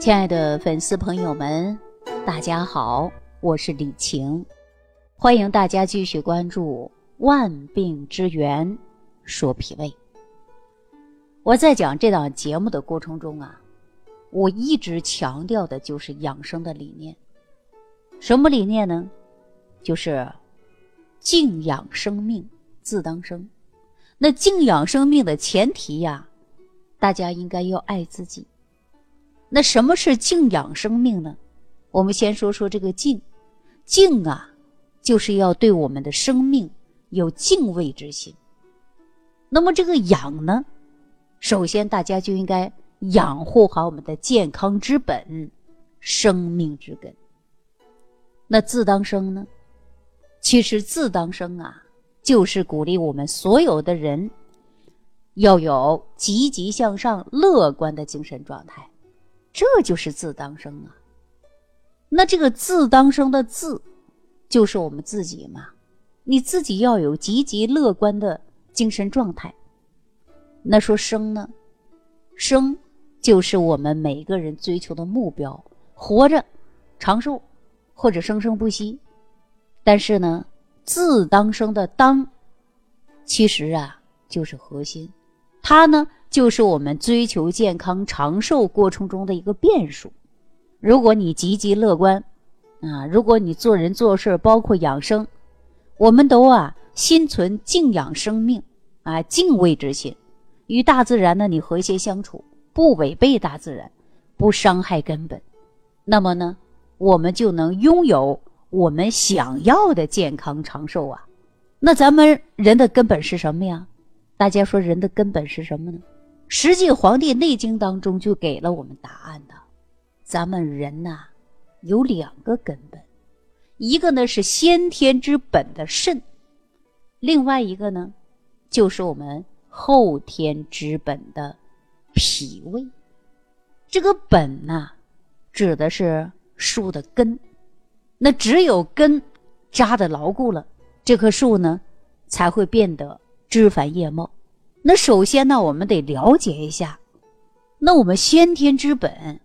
亲爱的粉丝朋友们，大家好，我是李晴，欢迎大家继续关注《万病之源说脾胃》。我在讲这档节目的过程中啊，我一直强调的就是养生的理念。什么理念呢？就是静养生命，自当生。那静养生命的前提呀，大家应该要爱自己。那什么是静养生命呢？我们先说说这个静，静啊，就是要对我们的生命有敬畏之心。那么这个养呢，首先大家就应该养护好我们的健康之本，生命之根。那自当生呢？其实自当生啊，就是鼓励我们所有的人要有积极向上、乐观的精神状态。这就是自当生啊，那这个自当生的自，就是我们自己嘛。你自己要有积极乐观的精神状态。那说生呢，生就是我们每个人追求的目标，活着长寿或者生生不息。但是呢，自当生的当，其实啊就是核心，它呢。就是我们追求健康长寿过程中的一个变数。如果你积极乐观，啊，如果你做人做事包括养生，我们都啊心存敬仰生命啊敬畏之心，与大自然呢你和谐相处，不违背大自然，不伤害根本，那么呢，我们就能拥有我们想要的健康长寿啊。那咱们人的根本是什么呀？大家说人的根本是什么呢？实际，《黄帝内经》当中就给了我们答案的。咱们人呐，有两个根本，一个呢是先天之本的肾，另外一个呢，就是我们后天之本的脾胃。这个本呐，指的是树的根。那只有根扎的牢固了，这棵树呢，才会变得枝繁叶茂。那首先呢，我们得了解一下，那我们先天之本，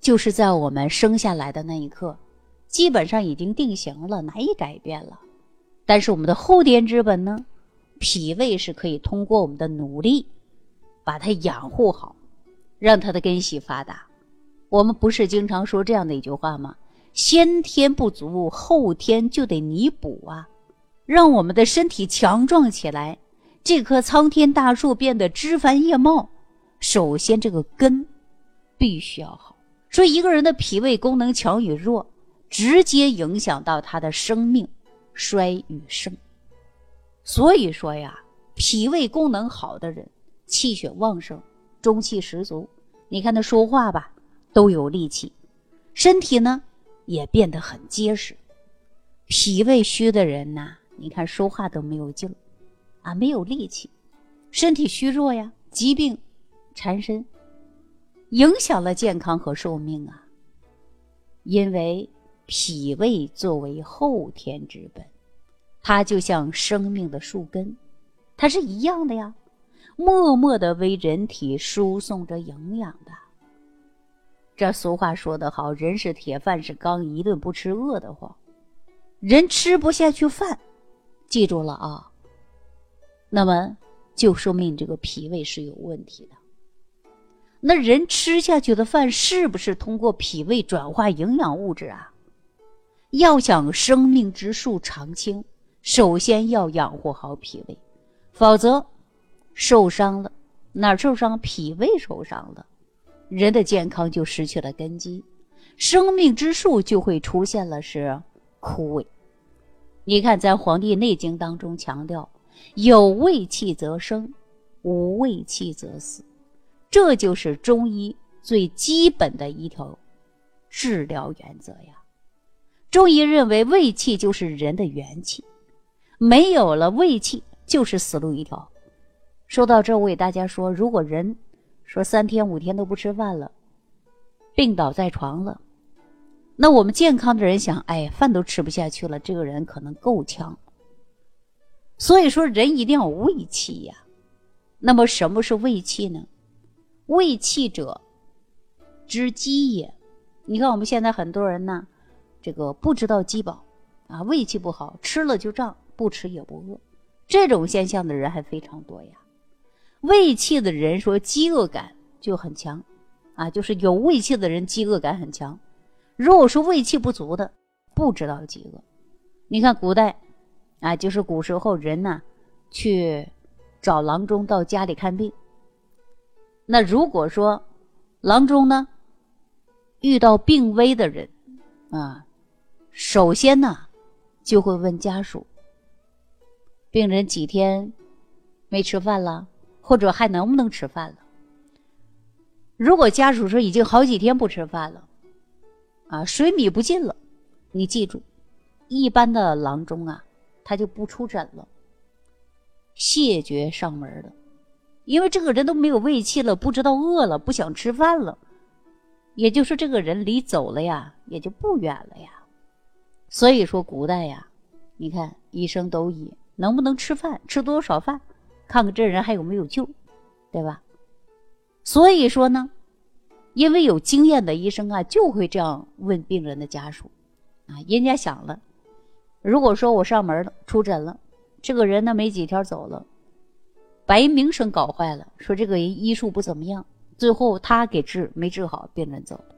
就是在我们生下来的那一刻，基本上已经定型了，难以改变了。但是我们的后天之本呢，脾胃是可以通过我们的努力，把它养护好，让它的根系发达。我们不是经常说这样的一句话吗？先天不足，后天就得弥补啊，让我们的身体强壮起来。这棵苍天大树变得枝繁叶茂，首先这个根必须要好。说一个人的脾胃功能强与弱，直接影响到他的生命衰与盛。所以说呀，脾胃功能好的人，气血旺盛，中气十足。你看他说话吧，都有力气，身体呢也变得很结实。脾胃虚的人呐，你看说话都没有劲儿。啊，没有力气，身体虚弱呀，疾病缠身，影响了健康和寿命啊。因为脾胃作为后天之本，它就像生命的树根，它是一样的呀，默默的为人体输送着营养的。这俗话说得好，人是铁，饭是钢，一顿不吃饿得慌。人吃不下去饭，记住了啊。那么就说明这个脾胃是有问题的。那人吃下去的饭是不是通过脾胃转化营养物质啊？要想生命之树长青，首先要养护好脾胃，否则受伤了，哪儿受伤？脾胃受伤了，人的健康就失去了根基，生命之树就会出现了是枯萎。你看，在《黄帝内经》当中强调。有胃气则生，无胃气则死，这就是中医最基本的一条治疗原则呀。中医认为胃气就是人的元气，没有了胃气就是死路一条。说到这，我给大家说，如果人说三天五天都不吃饭了，病倒在床了，那我们健康的人想，哎，饭都吃不下去了，这个人可能够呛。所以说，人一定要胃气呀。那么，什么是胃气呢？胃气者，知饥也。你看我们现在很多人呢，这个不知道饥饱啊，胃气不好，吃了就胀，不吃也不饿，这种现象的人还非常多呀。胃气的人说饥饿感就很强，啊，就是有胃气的人饥饿感很强。如果说胃气不足的，不知道饥饿。你看古代，啊，就是古时候人呢，去找郎中到家里看病。那如果说郎中呢遇到病危的人，啊，首先呢就会问家属：病人几天没吃饭了？或者还能不能吃饭了？如果家属说已经好几天不吃饭了，啊，水米不进了，你记住，一般的郎中啊，他就不出诊了，谢绝上门的，因为这个人都没有胃气了，不知道饿了，不想吃饭了，也就是这个人离走了呀，也就不远了呀。所以说，古代呀，你看医生都以能不能吃饭，吃多少饭。看看这人还有没有救，对吧？所以说呢，因为有经验的医生啊，就会这样问病人的家属啊。人家想了，如果说我上门了，出诊了，这个人呢没几天走了，把人名声搞坏了，说这个人医术不怎么样，最后他给治没治好，病人走了。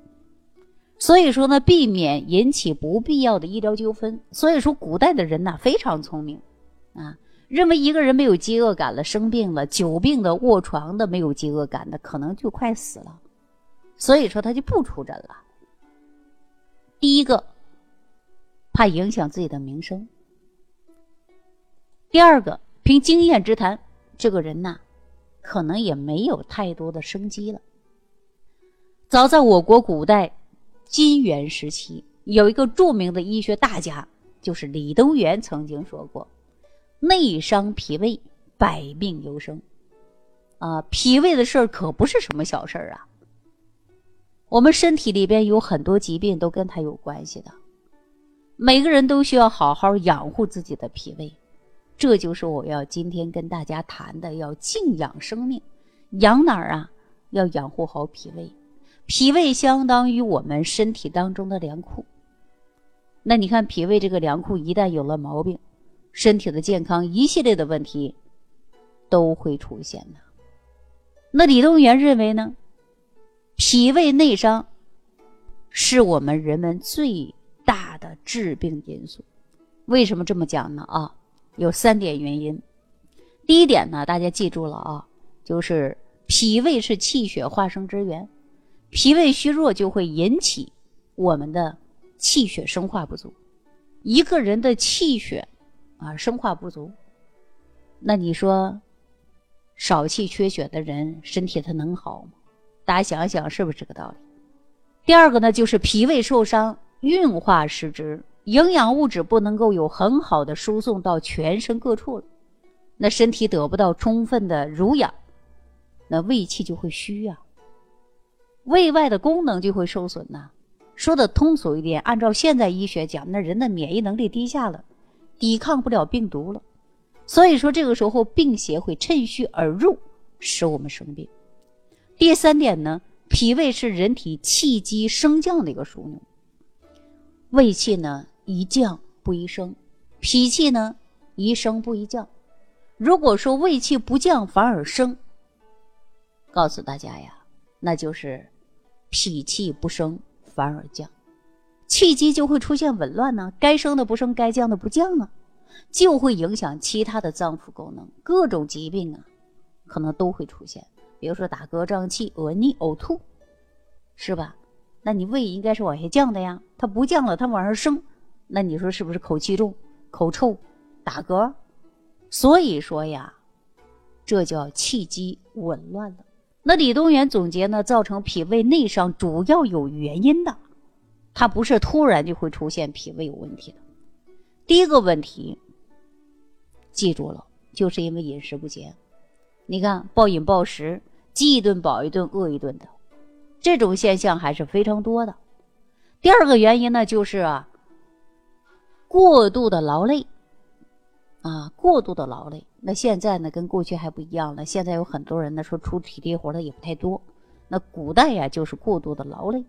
所以说呢，避免引起不必要的医疗纠纷。所以说，古代的人呐非常聪明啊。认为一个人没有饥饿感了，生病了，久病的、卧床的，没有饥饿感的，可能就快死了，所以说他就不出诊了。第一个，怕影响自己的名声；第二个，凭经验之谈，这个人呐，可能也没有太多的生机了。早在我国古代金元时期，有一个著名的医学大家，就是李东垣，曾经说过。内伤脾胃，百病由生，啊，脾胃的事儿可不是什么小事儿啊。我们身体里边有很多疾病都跟它有关系的，每个人都需要好好养护自己的脾胃，这就是我要今天跟大家谈的，要静养生命。养哪儿啊？要养护好脾胃，脾胃相当于我们身体当中的粮库。那你看，脾胃这个粮库一旦有了毛病，身体的健康一系列的问题都会出现的。那李东垣认为呢？脾胃内伤是我们人们最致病因素。为什么这么讲呢？啊，有三点原因。第一点呢，大家记住了啊，就是脾胃是气血化生之源，脾胃虚弱就会引起我们的气血生化不足。一个人的气血。啊，生化不足，那你说少气缺血的人身体他能好吗？大家想想，是不是这个道理？第二个呢，就是脾胃受伤，运化失之，营养物质不能够有很好的输送到全身各处了，那身体得不到充分的濡养，那胃气就会虚呀，胃外的功能就会受损呐。说的通俗一点，按照现在医学讲，那人的免疫能力低下了。抵抗不了病毒了，所以说这个时候病邪会趁虚而入，使我们生病。第三点呢，脾胃是人体气机升降的一个枢纽，胃气呢宜降不宜升，脾气呢宜升不宜降。如果说胃气不降反而升，告诉大家呀，那就是脾气不升反而降。气机就会出现紊乱呢，该升的不升，该降的不降啊，就会影响其他的脏腑功能，各种疾病啊，可能都会出现。比如说打嗝、胀气、恶逆、呕吐，是吧？那你胃应该是往下降的呀，它不降了，它往上升，那你说是不是口气重、口臭、打嗝？所以说呀，这叫气机紊乱了。那李东垣总结呢，造成脾胃内伤主要有原因的。它不是突然就会出现脾胃有问题的。第一个问题，记住了，就是因为饮食不节。你看，暴饮暴食，饥一顿饱一顿，饿一顿的，这种现象还是非常多的。第二个原因呢，就是啊，过度的劳累，啊，过度的劳累。那现在呢，跟过去还不一样了。现在有很多人呢，说出体力活的也不太多，那古代呀就是过度的劳累。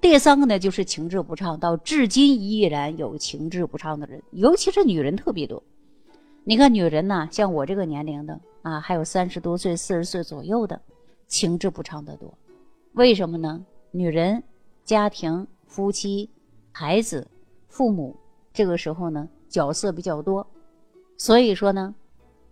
第三个呢就是情志不畅，到至今依然有情志不畅的人，尤其是女人特别多。你看女人呢，像我这个年龄的啊，还有三十多岁、四十岁左右的，情志不畅的多。为什么呢？女人、家庭、夫妻、孩子、父母，这个时候呢角色比较多，所以说呢，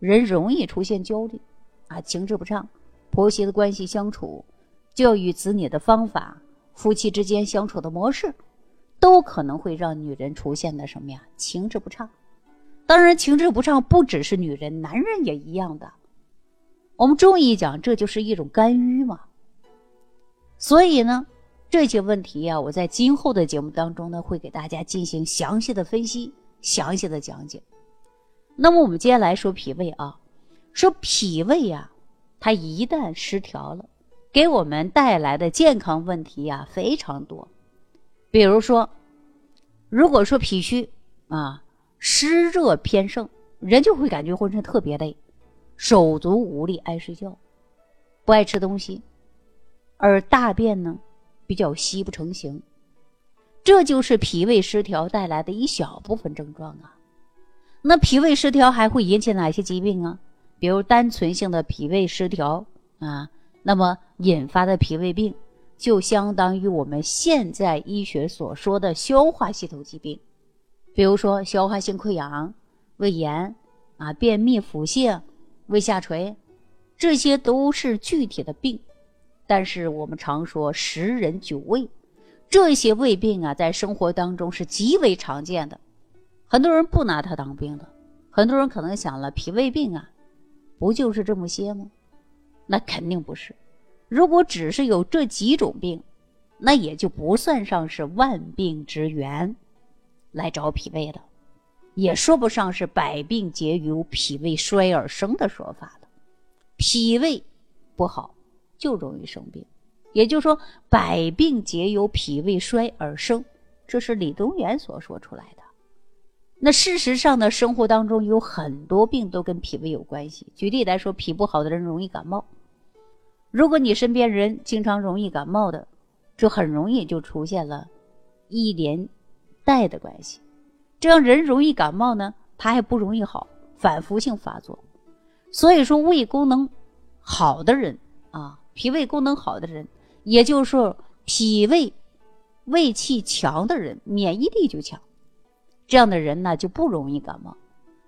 人容易出现焦虑，啊，情志不畅。婆媳的关系相处，教育子女的方法，夫妻之间相处的模式，都可能会让女人出现的什么呀？情志不畅。当然，情志不畅不只是女人，男人也一样的。我们中医讲，这就是一种肝郁嘛。所以呢，这些问题呀，我在今后的节目当中呢，会给大家进行详细的分析、详细的讲解。那么，我们接下来说脾胃啊，说脾胃呀，它一旦失调了，给我们带来的健康问题呀非常多。比如说，如果说脾虚啊。湿热偏盛，人就会感觉浑身特别累，手足无力，爱睡觉，不爱吃东西，而大便呢比较稀不成形，这就是脾胃失调带来的一小部分症状啊。那脾胃失调还会引起哪些疾病啊？比如单纯性的脾胃失调啊，那么引发的脾胃病就相当于我们现在医学所说的消化系统疾病。比如说消化性溃疡、胃炎啊、便秘、腹泻、胃下垂，这些都是具体的病。但是我们常说十人九胃，这些胃病啊，在生活当中是极为常见的。很多人不拿它当病的，很多人可能想了，脾胃病啊，不就是这么些吗？那肯定不是。如果只是有这几种病，那也就不算上是万病之源。来找脾胃的，也说不上是百病皆由脾胃衰而生的说法的。脾胃不好就容易生病，也就是说百病皆由脾胃衰而生，这是李东垣所说出来的。那事实上呢，生活当中有很多病都跟脾胃有关系。举例来说，脾不好的人容易感冒。如果你身边人经常容易感冒的，就很容易就出现了一连。带的关系，这样人容易感冒呢，他还不容易好，反复性发作。所以说，胃功能好的人啊，脾胃功能好的人，也就是说脾胃胃气强的人，免疫力就强，这样的人呢就不容易感冒。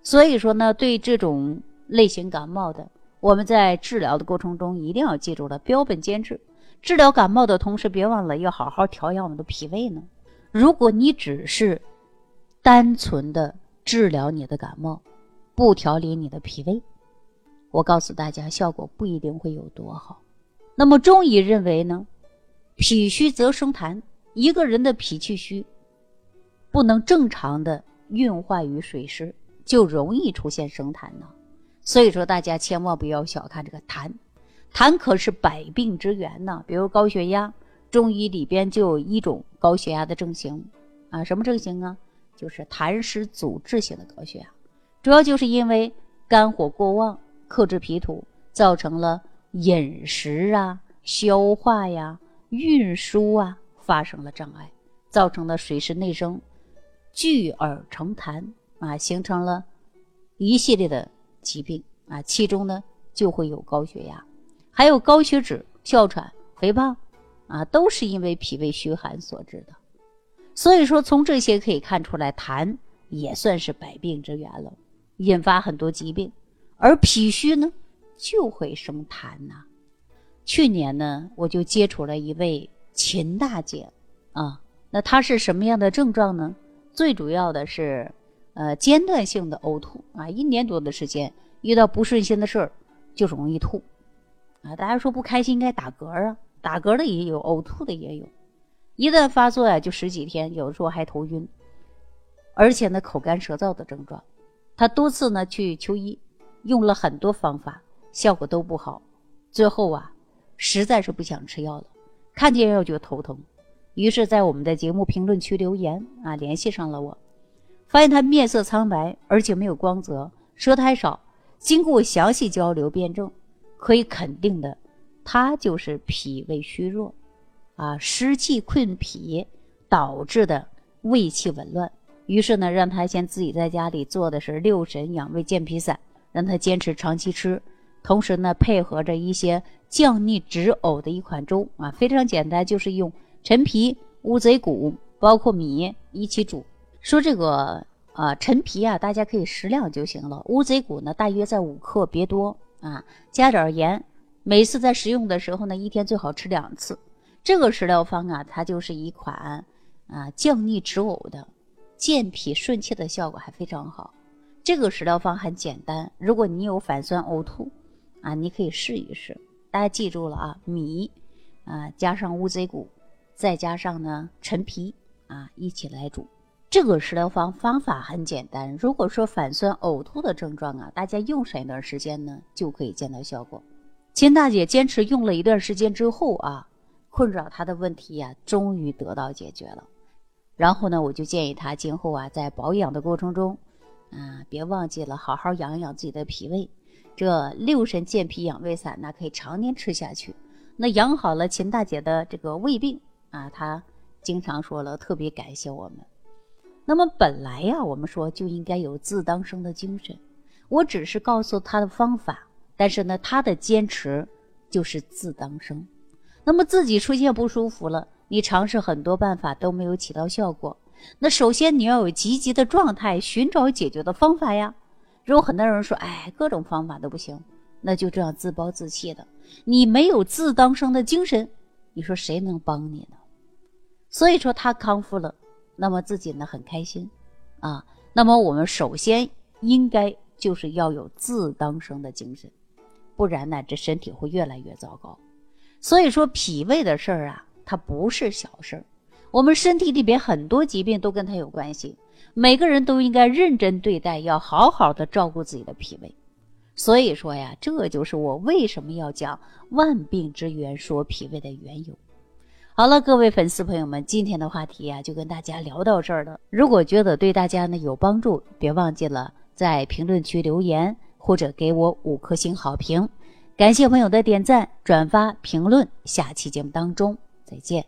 所以说呢，对这种类型感冒的，我们在治疗的过程中一定要记住了标本兼治。治疗感冒的同时，别忘了要好好调养我们的脾胃呢。如果你只是单纯的治疗你的感冒，不调理你的脾胃，我告诉大家，效果不一定会有多好。那么中医认为呢，脾虚则生痰，一个人的脾气虚，不能正常的运化于水湿，就容易出现生痰呢。所以说，大家千万不要小看这个痰，痰可是百病之源呢。比如高血压。中医里边就有一种高血压的症型，啊，什么症型啊？就是痰湿阻滞性的高血压，主要就是因为肝火过旺，克制脾土，造成了饮食啊、消化呀、运输啊发生了障碍，造成了水湿内生，聚而成痰啊，形成了一系列的疾病啊，其中呢就会有高血压，还有高血脂、哮喘、肥胖。啊，都是因为脾胃虚寒所致的，所以说从这些可以看出来，痰也算是百病之源了，引发很多疾病。而脾虚呢，就会生痰呐。去年呢，我就接触了一位秦大姐，啊，那她是什么样的症状呢？最主要的是，呃，间断性的呕吐啊，一年多的时间，遇到不顺心的事儿就容易吐，啊，大家说不开心应该打嗝啊。打嗝的也有，呕吐的也有，一旦发作呀，就十几天，有的时候还头晕，而且呢，口干舌燥的症状。他多次呢去求医，用了很多方法，效果都不好。最后啊，实在是不想吃药了，看见药就头疼，于是，在我们的节目评论区留言啊，联系上了我，发现他面色苍白，而且没有光泽，舌苔少。经过详细交流辩证，可以肯定的。他就是脾胃虚弱，啊，湿气困脾导致的胃气紊乱。于是呢，让他先自己在家里做的是六神养胃健脾散，让他坚持长期吃，同时呢，配合着一些降逆止呕的一款粥啊，非常简单，就是用陈皮、乌贼骨，包括米一起煮。说这个啊，陈皮啊，大家可以适量就行了。乌贼骨呢，大约在五克，别多啊，加点盐。每次在食用的时候呢，一天最好吃两次。这个食疗方啊，它就是一款啊降逆止呕的。健脾顺气的效果还非常好，这个食疗方很简单。如果你有反酸呕吐，啊，你可以试一试。大家记住了啊，米，啊加上乌贼骨，再加上呢陈皮，啊一起来煮。这个食疗方方法很简单。如果说反酸呕吐的症状啊，大家用上一段时间呢，就可以见到效果。秦大姐坚持用了一段时间之后啊，困扰她的问题呀，终于得到解决了。然后呢，我就建议他今后啊，在保养的过程中，啊，别忘记了好好养养自己的脾胃。这六神健脾养胃散，那可以常年吃下去。那养好了秦大姐的这个胃病啊，她经常说了，特别感谢我们。那么本来呀，我们说就应该有自当生的精神。我只是告诉她的方法，但是呢，她的坚持就是自当生。那么自己出现不舒服了。你尝试很多办法都没有起到效果，那首先你要有积极的状态，寻找解决的方法呀。如果很多人说，哎，各种方法都不行，那就这样自暴自弃的，你没有自当生的精神，你说谁能帮你呢？所以说他康复了，那么自己呢很开心啊。那么我们首先应该就是要有自当生的精神，不然呢这身体会越来越糟糕。所以说脾胃的事儿啊。它不是小事儿，我们身体里边很多疾病都跟它有关系，每个人都应该认真对待，要好好的照顾自己的脾胃。所以说呀，这就是我为什么要讲万病之源说脾胃的缘由。好了，各位粉丝朋友们，今天的话题呀就跟大家聊到这儿了。如果觉得对大家呢有帮助，别忘记了在评论区留言或者给我五颗星好评。感谢朋友的点赞、转发、评论。下期节目当中。再见。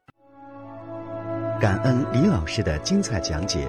感恩李老师的精彩讲解。